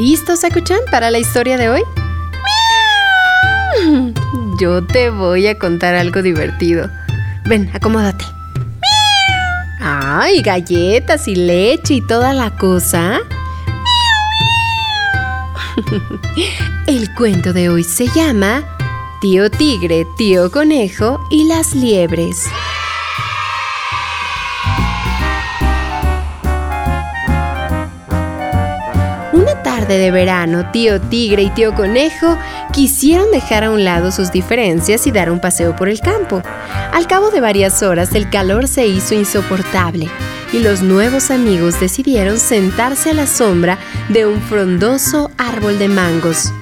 ¿Listo, Sakuchan, para la historia de hoy? Yo te voy a contar algo divertido. Ven, acomódate. Ay, galletas y leche y toda la cosa. El cuento de hoy se llama Tío Tigre, Tío Conejo y las Liebres. Una de verano, tío Tigre y tío Conejo quisieron dejar a un lado sus diferencias y dar un paseo por el campo. Al cabo de varias horas el calor se hizo insoportable y los nuevos amigos decidieron sentarse a la sombra de un frondoso árbol de mangos.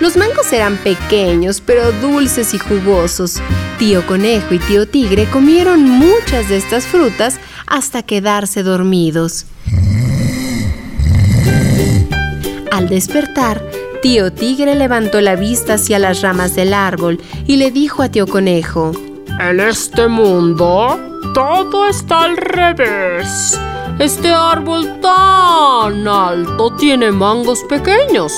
Los mangos eran pequeños pero dulces y jugosos. Tío Conejo y tío Tigre comieron muchas de estas frutas hasta quedarse dormidos. Al despertar, tío Tigre levantó la vista hacia las ramas del árbol y le dijo a tío Conejo, En este mundo, todo está al revés. Este árbol tan alto tiene mangos pequeños,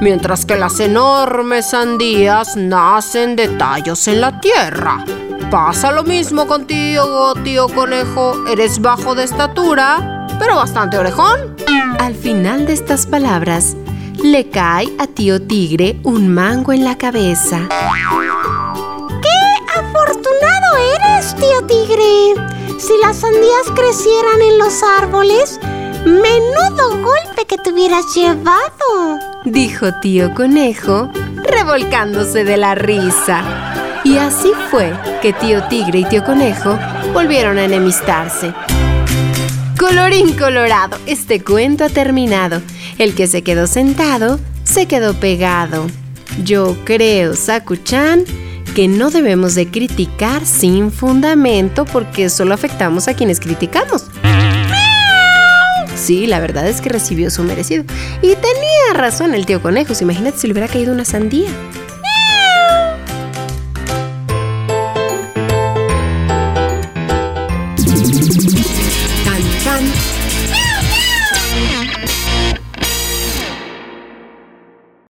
mientras que las enormes sandías nacen de tallos en la tierra. Pasa lo mismo contigo, tío conejo. Eres bajo de estatura, pero bastante orejón. Al final de estas palabras, le cae a tío Tigre un mango en la cabeza. ¡Qué afortunado eres, tío Tigre! Si las sandías crecieran en los árboles, menudo golpe que te hubieras llevado, dijo tío Conejo, revolcándose de la risa. Y así fue que tío Tigre y tío Conejo volvieron a enemistarse. Colorín colorado, este cuento ha terminado. El que se quedó sentado, se quedó pegado. Yo creo, Sakuchan, que no debemos de criticar sin fundamento porque solo afectamos a quienes criticamos. Sí, la verdad es que recibió su merecido. Y tenía razón el tío conejo. Imagínate si le hubiera caído una sandía. one.